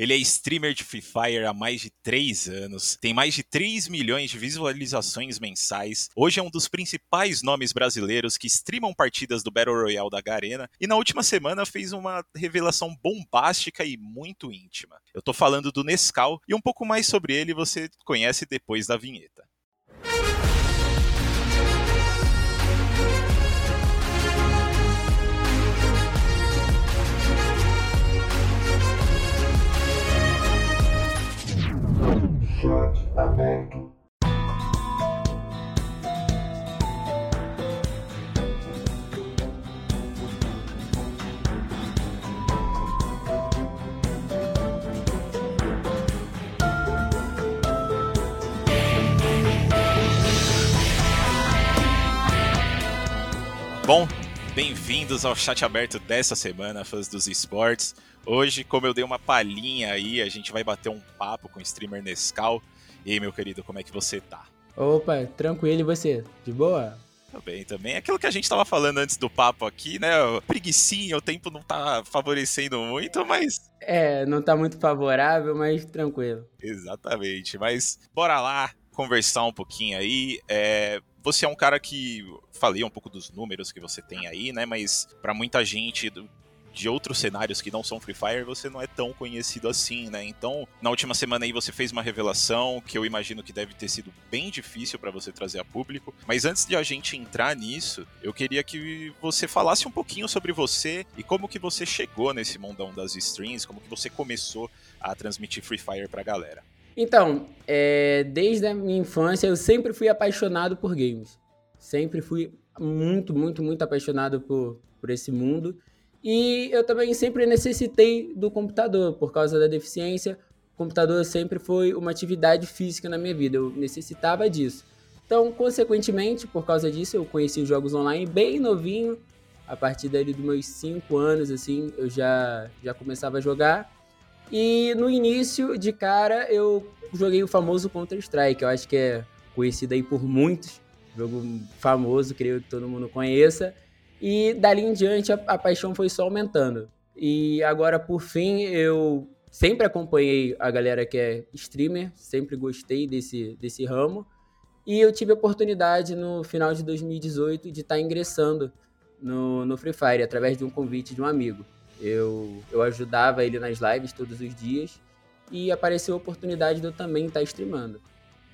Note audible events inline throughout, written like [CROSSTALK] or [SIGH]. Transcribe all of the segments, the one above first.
Ele é streamer de Free Fire há mais de 3 anos, tem mais de 3 milhões de visualizações mensais. Hoje é um dos principais nomes brasileiros que streamam partidas do Battle Royale da Garena e na última semana fez uma revelação bombástica e muito íntima. Eu tô falando do Nescau e um pouco mais sobre ele você conhece depois da vinheta. Chat aberto. Bom, bem-vindos ao chat aberto dessa semana, fãs dos esportes. Hoje, como eu dei uma palhinha aí, a gente vai bater um papo com o streamer Nescau. E aí, meu querido, como é que você tá? Opa, tranquilo, e você? De boa? Tá bem, também. Aquilo que a gente tava falando antes do papo aqui, né? Preguicinha, o tempo não tá favorecendo muito, mas. É, não tá muito favorável, mas tranquilo. Exatamente. Mas bora lá conversar um pouquinho aí. É, você é um cara que falei um pouco dos números que você tem aí, né? Mas para muita gente de outros cenários que não são Free Fire, você não é tão conhecido assim, né? Então, na última semana aí você fez uma revelação que eu imagino que deve ter sido bem difícil para você trazer a público. Mas antes de a gente entrar nisso, eu queria que você falasse um pouquinho sobre você e como que você chegou nesse mundão das streams, como que você começou a transmitir Free Fire pra galera. Então, é, desde a minha infância eu sempre fui apaixonado por games. Sempre fui muito, muito, muito apaixonado por, por esse mundo. E eu também sempre necessitei do computador por causa da deficiência. O computador sempre foi uma atividade física na minha vida, eu necessitava disso. Então, consequentemente, por causa disso, eu conheci os jogos online bem novinho. A partir dali dos meus 5 anos, assim, eu já, já começava a jogar. E no início, de cara, eu joguei o famoso Counter-Strike, eu acho que é conhecido aí por muitos, jogo famoso, creio que todo mundo conheça. E dali em diante a, a paixão foi só aumentando. E agora, por fim, eu sempre acompanhei a galera que é streamer, sempre gostei desse, desse ramo. E eu tive a oportunidade no final de 2018 de estar tá ingressando no, no Free Fire através de um convite de um amigo. Eu, eu ajudava ele nas lives todos os dias e apareceu a oportunidade de eu também estar streamando.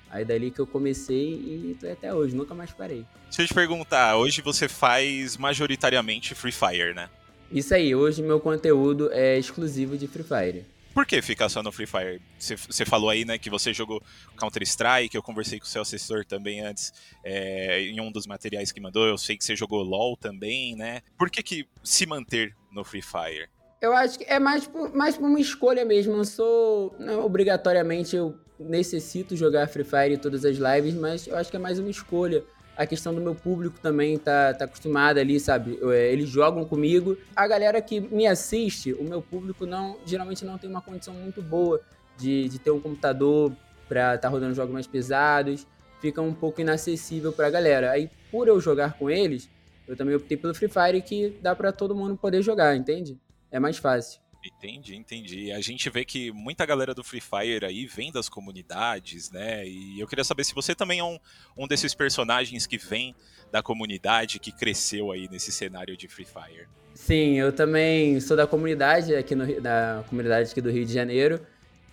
Aí dali que eu comecei e tô até hoje, nunca mais parei. Deixa eu te perguntar, hoje você faz majoritariamente Free Fire, né? Isso aí, hoje meu conteúdo é exclusivo de Free Fire. Por que ficar só no Free Fire? Você falou aí, né, que você jogou Counter-Strike, eu conversei com o seu assessor também antes, é, em um dos materiais que mandou, eu sei que você jogou LoL também, né? Por que que se manter no Free Fire? Eu acho que é mais por, mais por uma escolha mesmo. Eu sou. Não, obrigatoriamente eu necessito jogar Free Fire em todas as lives, mas eu acho que é mais uma escolha. A questão do meu público também tá, tá acostumada ali, sabe? É, eles jogam comigo. A galera que me assiste, o meu público não geralmente não tem uma condição muito boa de, de ter um computador para estar tá rodando jogos mais pesados. Fica um pouco inacessível pra galera. Aí, por eu jogar com eles, eu também optei pelo Free Fire que dá para todo mundo poder jogar, entende? É mais fácil. Entendi, entendi. A gente vê que muita galera do Free Fire aí vem das comunidades, né? E eu queria saber se você também é um, um desses personagens que vem da comunidade, que cresceu aí nesse cenário de Free Fire. Sim, eu também sou da comunidade aqui no, da comunidade aqui do Rio de Janeiro.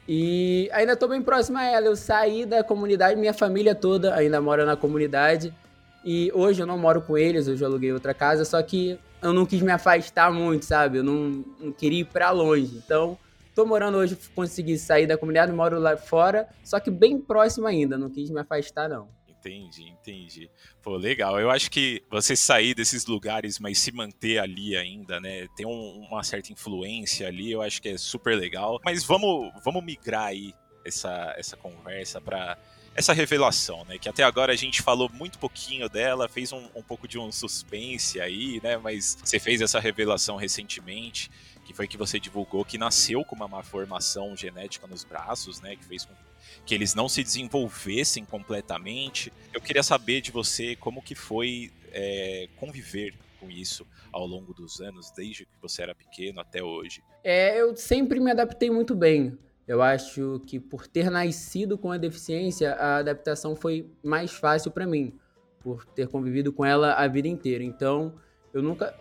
E ainda estou bem próximo a ela. Eu saí da comunidade, minha família toda ainda mora na comunidade. E hoje eu não moro com eles, eu já aluguei outra casa, só que eu não quis me afastar muito, sabe? Eu não, não queria ir para longe. Então, tô morando hoje, consegui sair da comunidade, moro lá fora, só que bem próximo ainda, não quis me afastar não. Entendi, entendi. Pô, legal. Eu acho que você sair desses lugares, mas se manter ali ainda, né? Tem um, uma certa influência ali, eu acho que é super legal. Mas vamos, vamos migrar aí essa, essa conversa para essa revelação, né? Que até agora a gente falou muito pouquinho dela, fez um, um pouco de um suspense aí, né? Mas você fez essa revelação recentemente, que foi que você divulgou que nasceu com uma malformação genética nos braços, né? Que fez com que eles não se desenvolvessem completamente. Eu queria saber de você como que foi é, conviver com isso ao longo dos anos, desde que você era pequeno até hoje? É, eu sempre me adaptei muito bem. Eu acho que por ter nascido com a deficiência, a adaptação foi mais fácil para mim, por ter convivido com ela a vida inteira. Então, eu nunca.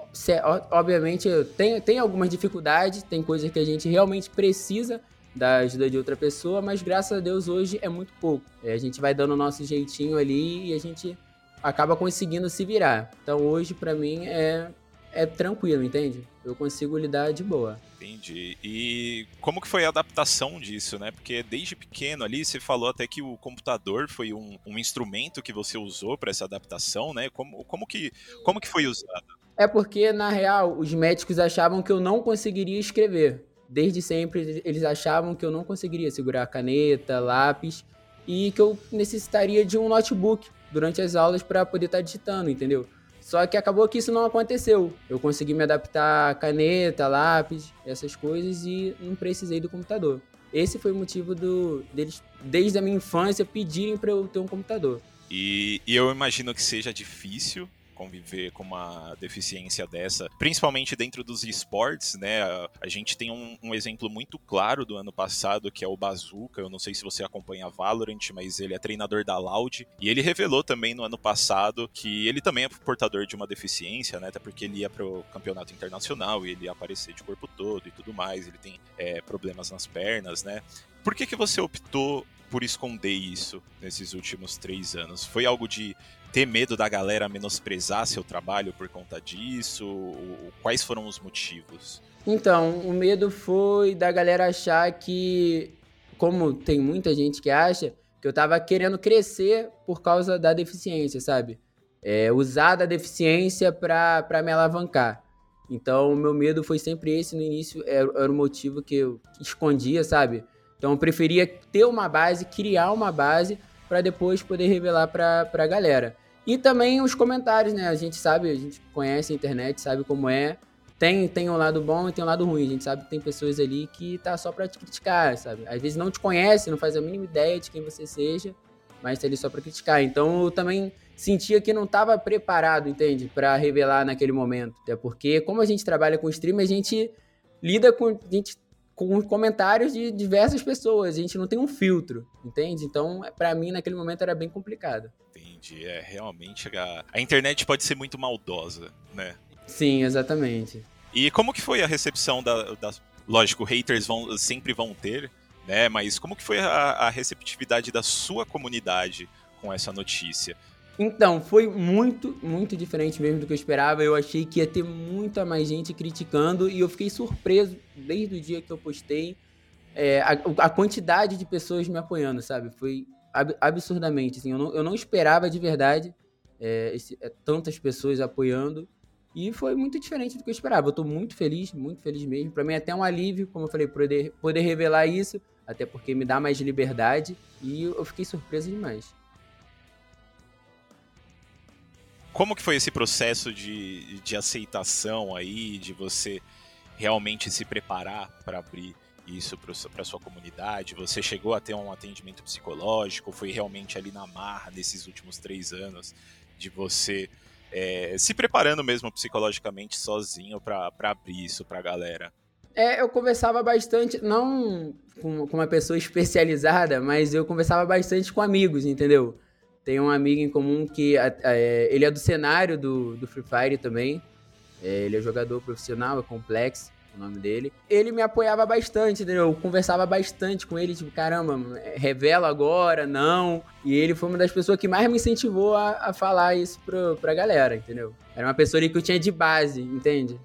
Obviamente, eu tenho, tenho algumas dificuldades, tem coisas que a gente realmente precisa da ajuda de outra pessoa, mas graças a Deus hoje é muito pouco. É, a gente vai dando o nosso jeitinho ali e a gente acaba conseguindo se virar. Então hoje, para mim, é, é tranquilo, entende? Eu consigo lidar de boa. Entendi. E como que foi a adaptação disso, né? Porque desde pequeno ali, você falou até que o computador foi um, um instrumento que você usou para essa adaptação, né? Como, como, que, como que foi usado? É porque, na real, os médicos achavam que eu não conseguiria escrever. Desde sempre, eles achavam que eu não conseguiria segurar caneta, lápis e que eu necessitaria de um notebook durante as aulas para poder estar tá digitando, entendeu? Só que acabou que isso não aconteceu. Eu consegui me adaptar a caneta, lápis, essas coisas e não precisei do computador. Esse foi o motivo do, deles, desde a minha infância, pedirem para eu ter um computador. E, e eu imagino que seja difícil conviver com uma deficiência dessa, principalmente dentro dos esportes, né? A gente tem um, um, exemplo muito claro do ano passado, que é o Bazooka. Eu não sei se você acompanha Valorant, mas ele é treinador da Loud. E ele revelou também no ano passado que ele também é portador de uma deficiência, né? Até porque ele ia pro campeonato internacional e ele ia aparecer de corpo todo e tudo mais. Ele tem é, problemas nas pernas, né? Por que, que você optou por esconder isso nesses últimos três anos? Foi algo de ter medo da galera menosprezar seu trabalho por conta disso? Quais foram os motivos? Então, o medo foi da galera achar que, como tem muita gente que acha, que eu tava querendo crescer por causa da deficiência, sabe? É, usar da deficiência pra me alavancar. Então, o meu medo foi sempre esse no início, era, era o motivo que eu escondia, sabe? Então, eu preferia ter uma base, criar uma base, para depois poder revelar pra, pra galera. E também os comentários, né? A gente sabe, a gente conhece a internet, sabe como é. Tem, tem um lado bom e tem um lado ruim. A gente sabe que tem pessoas ali que tá só pra te criticar, sabe? Às vezes não te conhece, não faz a mínima ideia de quem você seja, mas tá ali só pra criticar. Então eu também sentia que não tava preparado, entende? para revelar naquele momento. Até porque, como a gente trabalha com stream, a gente lida com. A gente com comentários de diversas pessoas. A gente não tem um filtro, entende? Então, para mim, naquele momento era bem complicado. Entendi. É, realmente a, a internet pode ser muito maldosa, né? Sim, exatamente. E como que foi a recepção da, da... Lógico, haters vão, sempre vão ter, né? Mas como que foi a, a receptividade da sua comunidade com essa notícia? Então, foi muito, muito diferente mesmo do que eu esperava. Eu achei que ia ter muita mais gente criticando e eu fiquei surpreso desde o dia que eu postei é, a, a, quantidade de pessoas me apoiando, sabe? Foi ab absurdamente, assim, eu não, eu não esperava de verdade é, esse, é, tantas pessoas apoiando e foi muito diferente do que eu esperava. Eu tô muito feliz, muito feliz mesmo. Para mim é até um alívio, como eu falei, poder, poder revelar isso, até porque me dá mais liberdade e eu fiquei surpreso demais. Como que foi esse processo de, de aceitação aí, de você realmente se preparar para abrir isso para sua comunidade? Você chegou a ter um atendimento psicológico? Foi realmente ali na marra nesses últimos três anos de você é, se preparando mesmo psicologicamente sozinho para abrir isso para a galera? É, eu conversava bastante, não com, com uma pessoa [LAUGHS] especializada, mas eu conversava bastante com amigos, entendeu? Tem um amigo em comum que é, ele é do cenário do, do Free Fire também. É, ele é jogador profissional, é Complex, o nome dele. Ele me apoiava bastante, entendeu? Eu conversava bastante com ele, tipo, caramba, revela agora, não. E ele foi uma das pessoas que mais me incentivou a, a falar isso pro, pra galera, entendeu? Era uma pessoa ali que eu tinha de base, entende?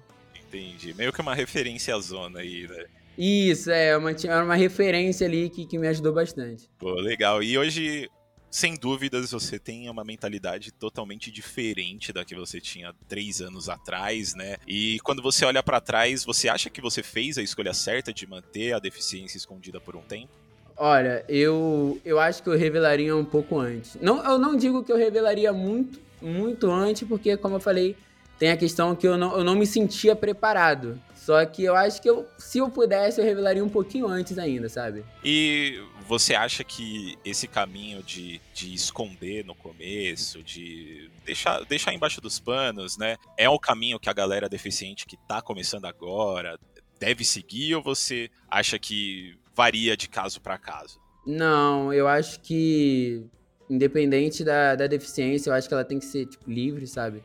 Entendi. Meio que uma referência à zona aí, né? Isso, é, uma, tinha uma referência ali que, que me ajudou bastante. Pô, legal. E hoje sem dúvidas você tem uma mentalidade totalmente diferente da que você tinha três anos atrás, né? E quando você olha para trás, você acha que você fez a escolha certa de manter a deficiência escondida por um tempo? Olha, eu, eu acho que eu revelaria um pouco antes. Não, eu não digo que eu revelaria muito, muito antes, porque, como eu falei, tem a questão que eu não, eu não me sentia preparado. Só que eu acho que eu, se eu pudesse, eu revelaria um pouquinho antes ainda, sabe? E você acha que esse caminho de, de esconder no começo, de deixar, deixar embaixo dos panos, né? É o caminho que a galera deficiente que tá começando agora deve seguir ou você acha que varia de caso para caso? Não, eu acho que independente da, da deficiência, eu acho que ela tem que ser tipo, livre, sabe?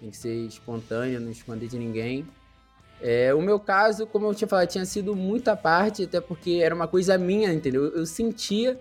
Tem que ser espontânea, não esconder de ninguém. É, o meu caso, como eu tinha falado, tinha sido muita parte, até porque era uma coisa minha, entendeu? Eu sentia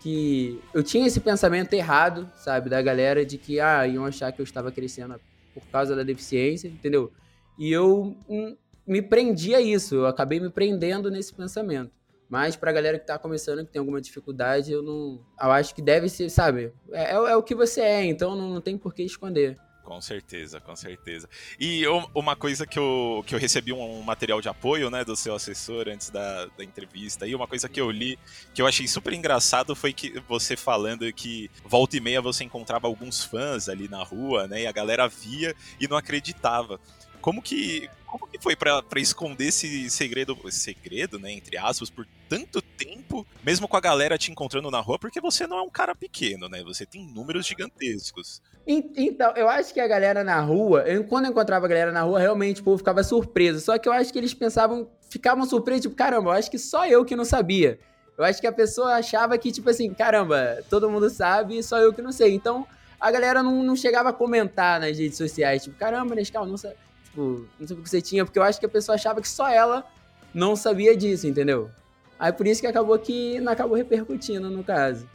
que eu tinha esse pensamento errado, sabe, da galera de que ah, iam achar que eu estava crescendo por causa da deficiência, entendeu? E eu hum, me prendi a isso, eu acabei me prendendo nesse pensamento. Mas pra galera que tá começando, que tem alguma dificuldade, eu não. Eu acho que deve ser, sabe? É, é, é o que você é, então não, não tem por que esconder. Com certeza, com certeza. E uma coisa que eu, que eu recebi um material de apoio, né, do seu assessor antes da, da entrevista, e uma coisa que eu li que eu achei super engraçado foi que você falando que volta e meia você encontrava alguns fãs ali na rua, né, e a galera via e não acreditava. Como que, como que foi para esconder esse segredo, segredo, né, entre aspas, por tanto tempo, mesmo com a galera te encontrando na rua, porque você não é um cara pequeno, né? Você tem números gigantescos. Então, eu acho que a galera na rua, eu, quando eu encontrava a galera na rua, realmente o povo ficava surpreso. Só que eu acho que eles pensavam, ficavam surpresos, tipo, caramba, eu acho que só eu que não sabia. Eu acho que a pessoa achava que, tipo assim, caramba, todo mundo sabe, só eu que não sei. Então, a galera não, não chegava a comentar nas redes sociais, tipo, caramba, Nescau, não sabe tipo, não sei o que você tinha, porque eu acho que a pessoa achava que só ela não sabia disso, entendeu? Aí por isso que acabou que não acabou repercutindo no caso.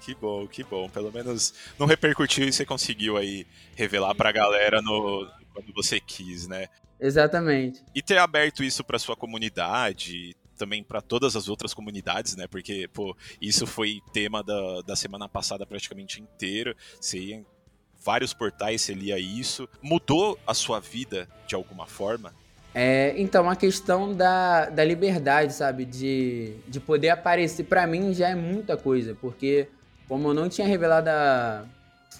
Que bom, que bom. Pelo menos não repercutiu e você conseguiu aí revelar pra galera no, quando você quis, né? Exatamente. E ter aberto isso para sua comunidade, também para todas as outras comunidades, né? Porque, pô, isso foi tema da, da semana passada praticamente inteira. Você ia vários portais você lia isso. Mudou a sua vida de alguma forma? É, então, a questão da, da liberdade, sabe? De, de poder aparecer, para mim já é muita coisa, porque como eu não tinha revelado a,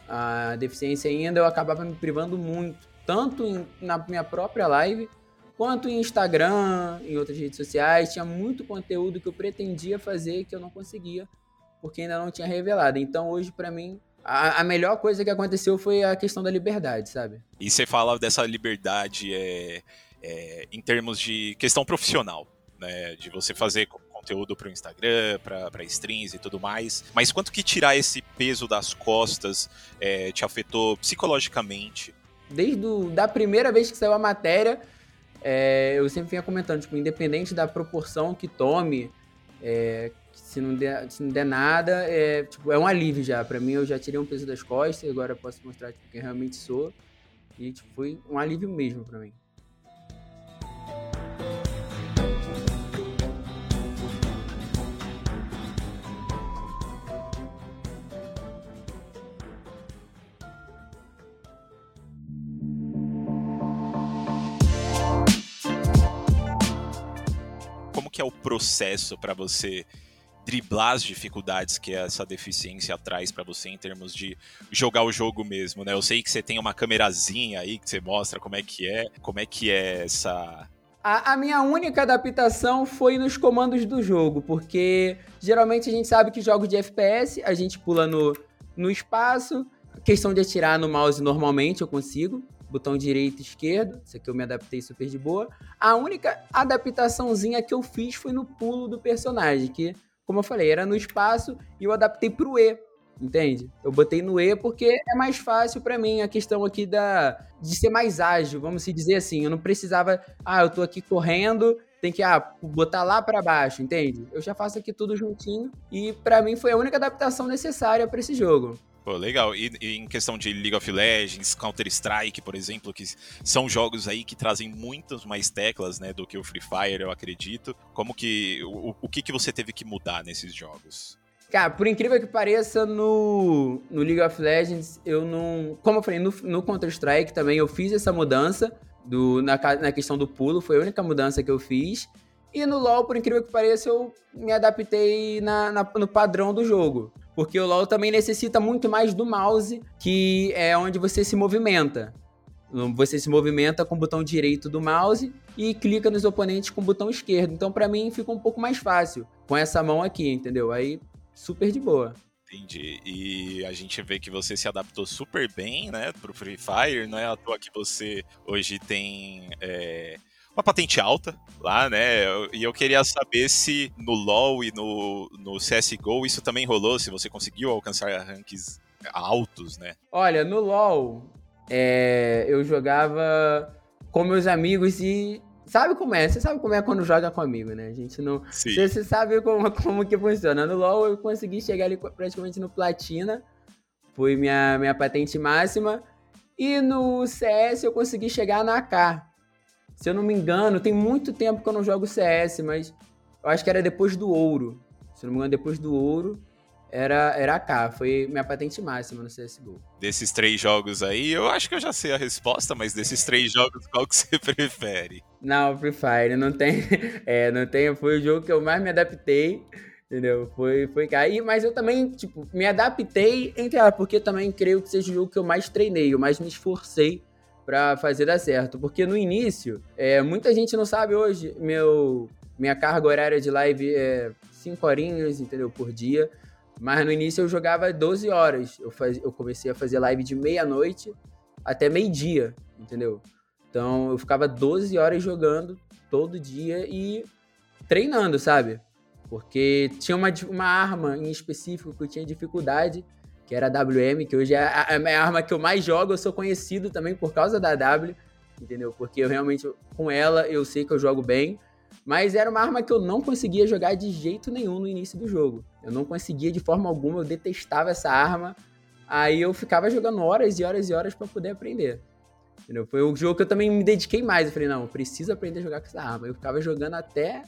a deficiência ainda, eu acabava me privando muito, tanto em, na minha própria live, quanto em Instagram, em outras redes sociais. Tinha muito conteúdo que eu pretendia fazer que eu não conseguia, porque ainda não tinha revelado. Então, hoje, para mim, a, a, melhor coisa que aconteceu foi a questão da liberdade, sabe? E você fala dessa liberdade é, é, em termos de questão profissional, né? De você fazer conteúdo para o Instagram, para streams e tudo mais. Mas quanto que tirar esse peso das costas é, te afetou psicologicamente? Desde do, da primeira vez que saiu a matéria, é, eu sempre vinha comentando, tipo, independente da proporção que tome, é, se não der, se não der nada, é, tipo, é um alívio já. Para mim, eu já tirei um peso das costas, agora eu posso mostrar tipo, quem realmente sou. E tipo, foi um alívio mesmo para mim. Como que é o processo para você driblar as dificuldades que essa deficiência traz para você em termos de jogar o jogo mesmo, né? Eu sei que você tem uma câmerazinha aí que você mostra como é que é, como é que é essa a, a, minha única adaptação foi nos comandos do jogo, porque geralmente a gente sabe que jogos de FPS a gente pula no, no espaço, questão de atirar no mouse normalmente eu consigo, botão direito e esquerdo, isso aqui eu me adaptei super de boa. A única adaptaçãozinha que eu fiz foi no pulo do personagem, que como eu falei, era no espaço e eu adaptei pro E, entende? Eu botei no E porque é mais fácil para mim a questão aqui da de ser mais ágil, vamos se dizer assim. Eu não precisava, ah, eu tô aqui correndo, tem que ah, botar lá para baixo, entende? Eu já faço aqui tudo juntinho e para mim foi a única adaptação necessária para esse jogo. Pô, legal. E, e, em questão de League of Legends, Counter-Strike, por exemplo, que são jogos aí que trazem muitas mais teclas, né, do que o Free Fire, eu acredito. Como que o, o que que você teve que mudar nesses jogos? Cara, por incrível que pareça, no, no League of Legends, eu não. Como eu falei, no, no Counter-Strike também eu fiz essa mudança do, na, na questão do pulo, foi a única mudança que eu fiz. E no LoL, por incrível que pareça, eu me adaptei na, na, no padrão do jogo. Porque o LoL também necessita muito mais do mouse, que é onde você se movimenta. Você se movimenta com o botão direito do mouse e clica nos oponentes com o botão esquerdo. Então, para mim, fica um pouco mais fácil com essa mão aqui, entendeu? Aí, super de boa. Entendi. E a gente vê que você se adaptou super bem, né, pro Free Fire, não é à toa que você hoje tem é, uma patente alta lá, né? E eu queria saber se no LoL e no, no CSGO isso também rolou, se você conseguiu alcançar ranks altos, né? Olha, no LoL é, eu jogava com meus amigos e sabe como é? Você sabe como é quando joga com amigo, né? A gente não. Sim. Você, sabe como, [LAUGHS] como que funciona. No LoL eu consegui chegar ali praticamente no Platina. Foi minha, minha patente máxima. E no CS eu consegui chegar na AK. Se eu não me engano, tem muito tempo que eu não jogo CS, mas eu acho que era depois do ouro. Se eu não me engano, depois do ouro era, era AK. Foi minha patente máxima no CSGO. Desses três jogos aí, eu acho que eu já sei a resposta, mas desses três jogos, qual que você [LAUGHS] prefere? Não, Free Fire, não tem. [LAUGHS] É, não tem. Foi o jogo que eu mais me adaptei. Entendeu? Foi, foi cair, mas eu também, tipo, me adaptei, entre porque também creio que seja o jogo que eu mais treinei, eu mais me esforcei para fazer dar certo. Porque no início, é, muita gente não sabe hoje, meu, minha carga horária de live é 5 horinhas, entendeu? Por dia. Mas no início eu jogava 12 horas. Eu, faz, eu comecei a fazer live de meia-noite até meio-dia, entendeu? Então eu ficava 12 horas jogando todo dia e treinando, sabe? Porque tinha uma, uma arma em específico que eu tinha dificuldade que era a WM, que hoje é a, a, arma que eu mais jogo. Eu sou conhecido também por causa da W, entendeu? Porque eu realmente, com ela, eu sei que eu jogo bem. Mas era uma arma que eu não conseguia jogar de jeito nenhum no início do jogo. Eu não conseguia de forma alguma, eu detestava essa arma. Aí eu ficava jogando horas e horas e horas para poder aprender. Entendeu? Foi o jogo que eu também me dediquei mais. Eu falei, não, eu preciso aprender a jogar com essa arma. Eu ficava jogando até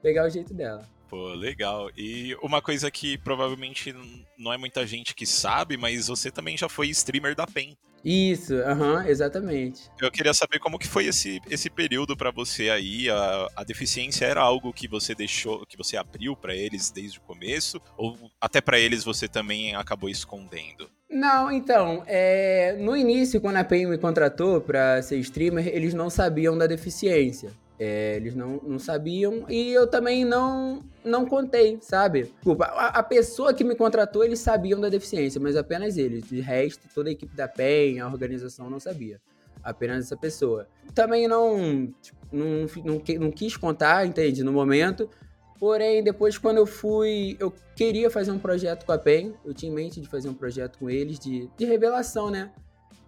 pegar o jeito dela. Pô, legal. E uma coisa que provavelmente não é muita gente que sabe, mas você também já foi streamer da PEN. Isso, aham, uhum, exatamente. Eu queria saber como que foi esse, esse período para você aí. A, a deficiência era algo que você deixou, que você abriu para eles desde o começo, ou até para eles você também acabou escondendo? Não, então, é, no início, quando a PEN me contratou para ser streamer, eles não sabiam da deficiência. É, eles não, não sabiam e eu também não não contei, sabe? Desculpa, a, a, pessoa que me contratou, eles sabiam da deficiência, mas apenas eles. De resto, toda a equipe da PEN, a organização não sabia. Apenas essa pessoa. Também não, tipo, não, não, não quis contar, entende? No momento. Porém, depois, quando eu fui. Eu queria fazer um projeto com a PEN. Eu tinha em mente de fazer um projeto com eles de, de revelação, né?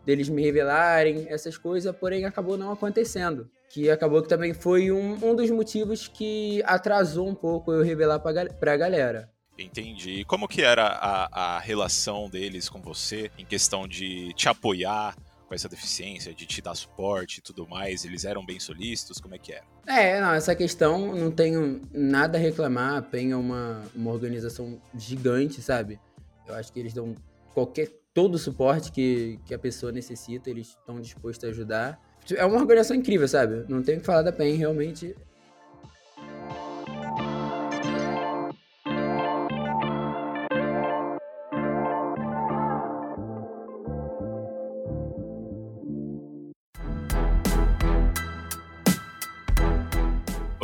Deles me revelarem, essas coisas, porém acabou não acontecendo que acabou que também foi um, um dos motivos que atrasou um pouco eu revelar pra, pra galera. Entendi. E como que era a, a relação deles com você em questão de te apoiar com essa deficiência, de te dar suporte e tudo mais? Eles eram bem solícitos? Como é que era? É, não, essa questão não tenho nada a reclamar. A PEN é uma, uma organização gigante, sabe? Eu acho que eles dão qualquer todo o suporte que, que a pessoa necessita, eles estão dispostos a ajudar. É uma organização incrível, sabe? Não tem o que falar da PEN, realmente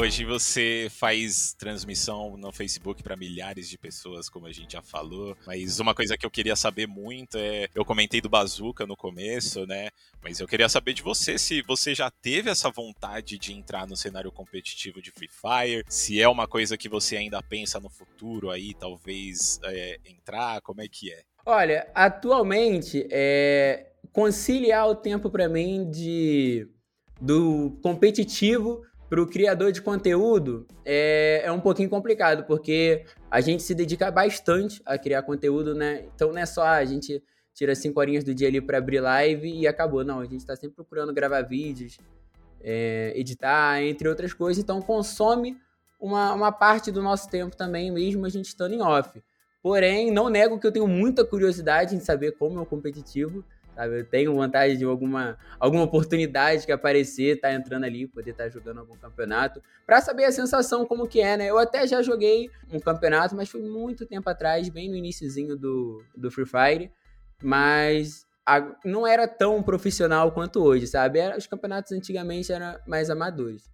Hoje você faz transmissão no Facebook para milhares de pessoas, como a gente já falou. Mas uma coisa que eu queria saber muito é. Eu comentei do Bazooka no começo, né? Mas eu queria saber de você se você já teve essa vontade de entrar no cenário competitivo de Free Fire, se é uma coisa que você ainda pensa no futuro aí, talvez é, entrar, como é que é? Olha, atualmente, é, conciliar o tempo para mim de do competitivo para o criador de conteúdo é, é um pouquinho complicado, porque a gente se dedica bastante a criar conteúdo, né? Então não é só a gente tira cinco horinhas do dia ali para abrir live e acabou. Não, a gente está sempre procurando gravar vídeos, é, editar, entre outras coisas. Então consome uma, uma parte do nosso tempo também, mesmo a gente estando em off. Porém, não nego que eu tenho muita curiosidade em saber como é o competitivo sabe? Eu tenho vontade de alguma, alguma oportunidade que aparecer, tá entrando ali, poder estar tá jogando algum campeonato, para saber a sensação como que é, né? Eu até já joguei um campeonato, mas foi muito tempo atrás, bem no iníciozinho do, do Free Fire, mas não era tão profissional quanto hoje, sabe? Era, os campeonatos antigamente eram mais amadores.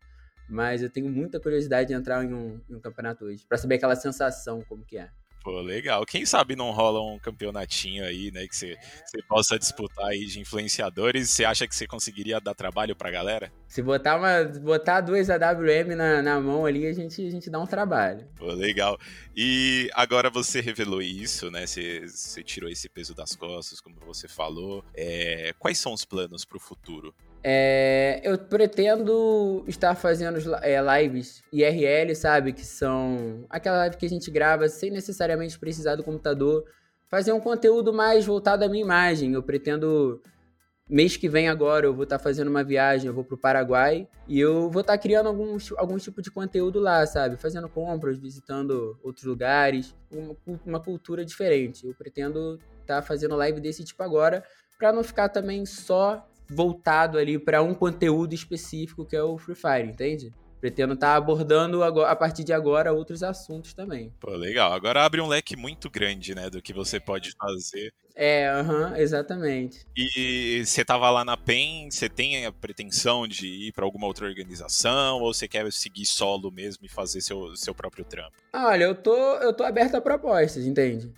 Mas eu tenho muita curiosidade de entrar em um, em um campeonato hoje, para saber aquela sensação como que é. Pô, legal. Quem sabe não rola um campeonatinho aí, né? Que você, você possa disputar aí de influenciadores. Você acha que você conseguiria dar trabalho pra galera? Se botar, uma, botar duas AWM na, na mão ali, a gente, a gente dá um trabalho. Pô, legal. E agora você revelou isso, né? Você, você tirou esse peso das costas, como você falou. É, quais são os planos pro futuro? É, eu pretendo estar fazendo é, lives IRL, sabe? Que são aquela live que a gente grava sem necessariamente precisar do computador. Fazer um conteúdo mais voltado à minha imagem. Eu pretendo. Mês que vem agora eu vou estar fazendo uma viagem, eu vou pro Paraguai e eu vou estar criando algum, algum tipo de conteúdo lá, sabe? Fazendo compras, visitando outros lugares, uma, uma cultura diferente. Eu pretendo estar fazendo live desse tipo agora, para não ficar também só voltado ali para um conteúdo específico que é o Free Fire, entende? Pretendo estar tá abordando agora, a partir de agora outros assuntos também. Pô, legal. Agora abre um leque muito grande, né, do que você pode fazer. É, uhum, exatamente. E você tava lá na PEN, você tem a pretensão de ir para alguma outra organização ou você quer seguir solo mesmo e fazer seu, seu próprio trampo? Olha, eu tô, eu tô aberto a propostas, entende?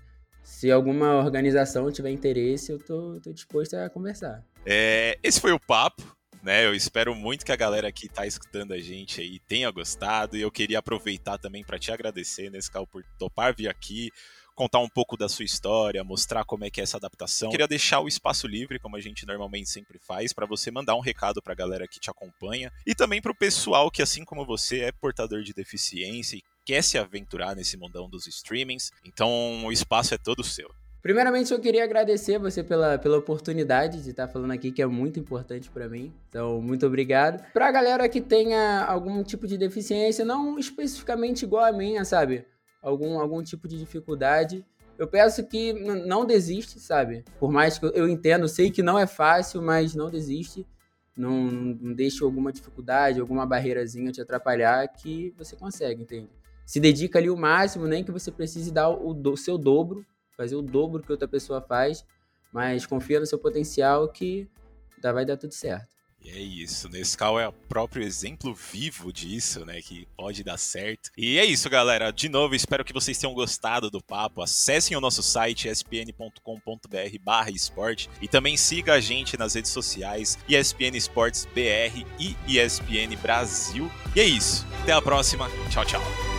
Se alguma organização tiver interesse, eu tô, tô disposto a conversar. É, esse foi o papo. Né, eu espero muito que a galera que está escutando a gente aí tenha gostado e eu queria aproveitar também para te agradecer, nesse caso, por topar vir aqui, contar um pouco da sua história, mostrar como é que é essa adaptação. Queria deixar o espaço livre, como a gente normalmente sempre faz, para você mandar um recado para a galera que te acompanha e também para o pessoal que, assim como você, é portador de deficiência e quer se aventurar nesse mundão dos streamings. Então, o espaço é todo seu. Primeiramente, eu queria agradecer você pela, pela oportunidade de estar falando aqui, que é muito importante para mim. Então, muito obrigado. Pra galera que tenha algum tipo de deficiência, não especificamente igual a minha, sabe? Algum, algum tipo de dificuldade, eu peço que não desiste, sabe? Por mais que eu entendo, sei que não é fácil, mas não desiste. Não, não deixe alguma dificuldade, alguma barreirazinha te atrapalhar, que você consegue, entende? Se dedica ali o máximo, nem que você precise dar o, o seu dobro fazer o dobro que outra pessoa faz, mas confia no seu potencial que vai dar tudo certo. E é isso, Nescau é o próprio exemplo vivo disso, né? Que pode dar certo. E é isso, galera. De novo, espero que vocês tenham gostado do papo. Acessem o nosso site espn.com.br barra esporte e também siga a gente nas redes sociais ESPN Esportes BR e ESPN Brasil. E é isso. Até a próxima. Tchau, tchau.